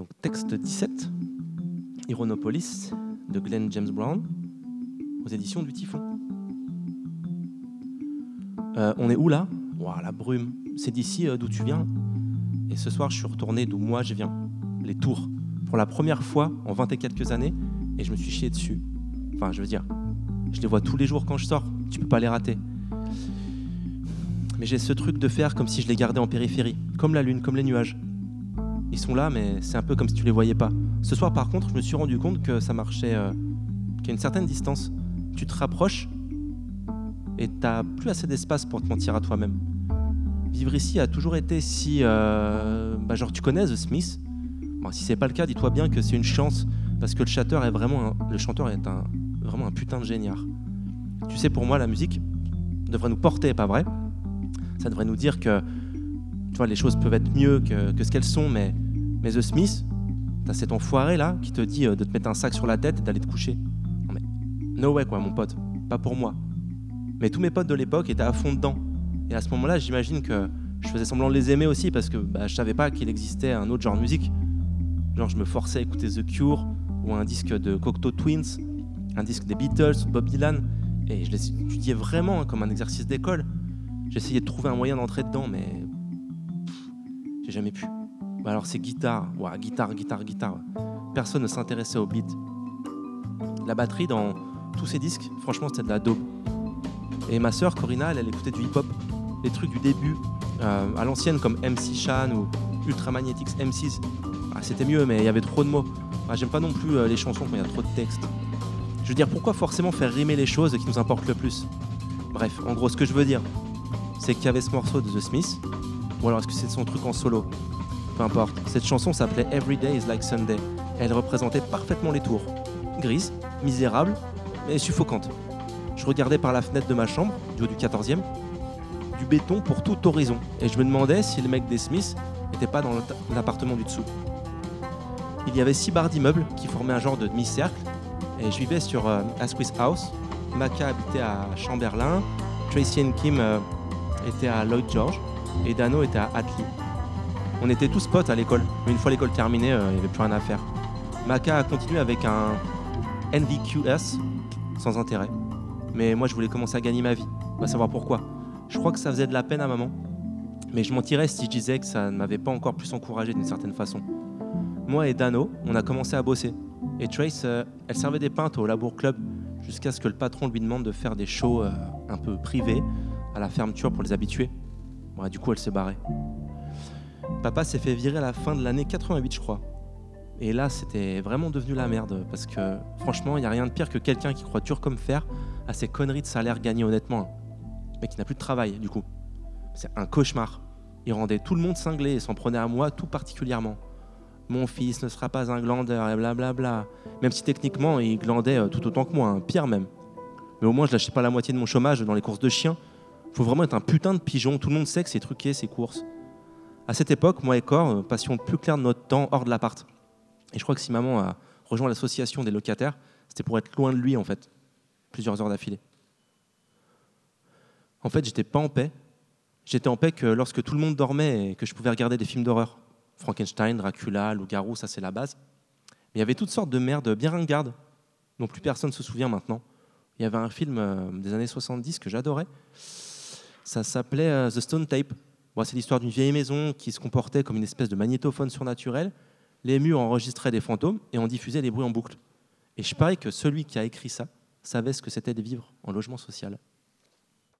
Donc texte 17, Ironopolis de Glenn James Brown, aux éditions du Typhon. Euh, on est où là? Ouah, La brume. C'est d'ici euh, d'où tu viens. Et ce soir, je suis retourné d'où moi je viens. Les tours. Pour la première fois en 20 et quelques années, et je me suis chié dessus. Enfin, je veux dire, je les vois tous les jours quand je sors. Tu peux pas les rater. Mais j'ai ce truc de faire comme si je les gardais en périphérie, comme la lune, comme les nuages. Sont là, mais c'est un peu comme si tu les voyais pas. Ce soir, par contre, je me suis rendu compte que ça marchait euh, qu'à une certaine distance. Tu te rapproches et t'as plus assez d'espace pour te mentir à toi-même. Vivre ici a toujours été si, euh, bah, genre, tu connais The Smith. Bon, si c'est pas le cas, dis-toi bien que c'est une chance parce que le chanteur est vraiment, un, le chanteur est un, vraiment un putain de géniard. Tu sais, pour moi, la musique devrait nous porter, pas vrai? Ça devrait nous dire que, tu vois, les choses peuvent être mieux que ce qu'elles sont, mais, mais The Smith, t'as cet enfoiré là qui te dit euh, de te mettre un sac sur la tête et d'aller te coucher. Non mais, no way quoi, mon pote, pas pour moi. Mais tous mes potes de l'époque étaient à fond dedans. Et à ce moment-là, j'imagine que je faisais semblant de les aimer aussi parce que bah, je savais pas qu'il existait un autre genre de musique. Genre, je me forçais à écouter The Cure ou un disque de Cocteau Twins, un disque des Beatles ou Bob Dylan. Et je les étudiais vraiment hein, comme un exercice d'école. J'essayais de trouver un moyen d'entrer dedans, mais j'ai jamais pu. Bah alors c'est guitare, ouais, guitare, guitare, guitare. Personne ne s'intéressait au beat. La batterie dans tous ces disques, franchement, c'était de la dope. Et ma sœur Corinna, elle, écoutait du hip-hop, les trucs du début, euh, à l'ancienne comme MC Shan ou Ultramagnetics M6. Ah, c'était mieux, mais il y avait trop de mots. Ah, J'aime pas non plus euh, les chansons quand il y a trop de textes. Je veux dire, pourquoi forcément faire rimer les choses qui nous importent le plus? Bref, en gros, ce que je veux dire, c'est qu'il y avait ce morceau de The Smith, ou alors est-ce que c'est son truc en solo? Cette chanson s'appelait Every Day is Like Sunday. Elle représentait parfaitement les tours. Grise, misérable, mais suffocante. Je regardais par la fenêtre de ma chambre, du haut du 14e, du béton pour tout horizon. Et je me demandais si le mec des Smiths n'était pas dans l'appartement du dessous. Il y avait six barres d'immeubles qui formaient un genre de demi-cercle. Et je vivais sur euh, Asquith House. Maka habitait à Chamberlain. Tracy and Kim euh, étaient à Lloyd George. Et Dano était à Hatley. On était tous potes à l'école. Mais une fois l'école terminée, euh, il n'y avait plus rien à faire. Maka a continué avec un NVQS sans intérêt. Mais moi, je voulais commencer à gagner ma vie. On va savoir pourquoi. Je crois que ça faisait de la peine à maman. Mais je mentirais si je disais que ça ne m'avait pas encore plus encouragé d'une certaine façon. Moi et Dano, on a commencé à bosser. Et Trace, euh, elle servait des pintes au Labour Club jusqu'à ce que le patron lui demande de faire des shows euh, un peu privés à la fermeture pour les habitués. Bon, du coup, elle s'est barrée. Papa s'est fait virer à la fin de l'année 88, je crois. Et là, c'était vraiment devenu la merde parce que franchement, il n'y a rien de pire que quelqu'un qui croit dur comme fer à ces conneries de salaire gagné honnêtement, mais qui n'a plus de travail du coup. C'est un cauchemar. Il rendait tout le monde cinglé et s'en prenait à moi tout particulièrement. Mon fils ne sera pas un glandeur et blablabla. Même si techniquement il glandait euh, tout autant que moi, hein, pire même. Mais au moins je lâchais pas la moitié de mon chômage dans les courses de chiens. Faut vraiment être un putain de pigeon, tout le monde sait que c'est truqué ces courses. À cette époque, moi et Cor passions plus clair de notre temps hors de l'appart. Et je crois que si maman a rejoint l'association des locataires, c'était pour être loin de lui en fait, plusieurs heures d'affilée. En fait, j'étais pas en paix. J'étais en paix que lorsque tout le monde dormait et que je pouvais regarder des films d'horreur. Frankenstein, Dracula, Loup-garou, ça c'est la base. Mais il y avait toutes sortes de merdes bien ringardes, dont plus personne ne se souvient maintenant. Il y avait un film euh, des années 70 que j'adorais. Ça s'appelait euh, The Stone Tape. Bon, c'est l'histoire d'une vieille maison qui se comportait comme une espèce de magnétophone surnaturel. Les murs enregistraient des fantômes et on diffusait les bruits en boucle. Et je parie que celui qui a écrit ça savait ce que c'était de vivre en logement social.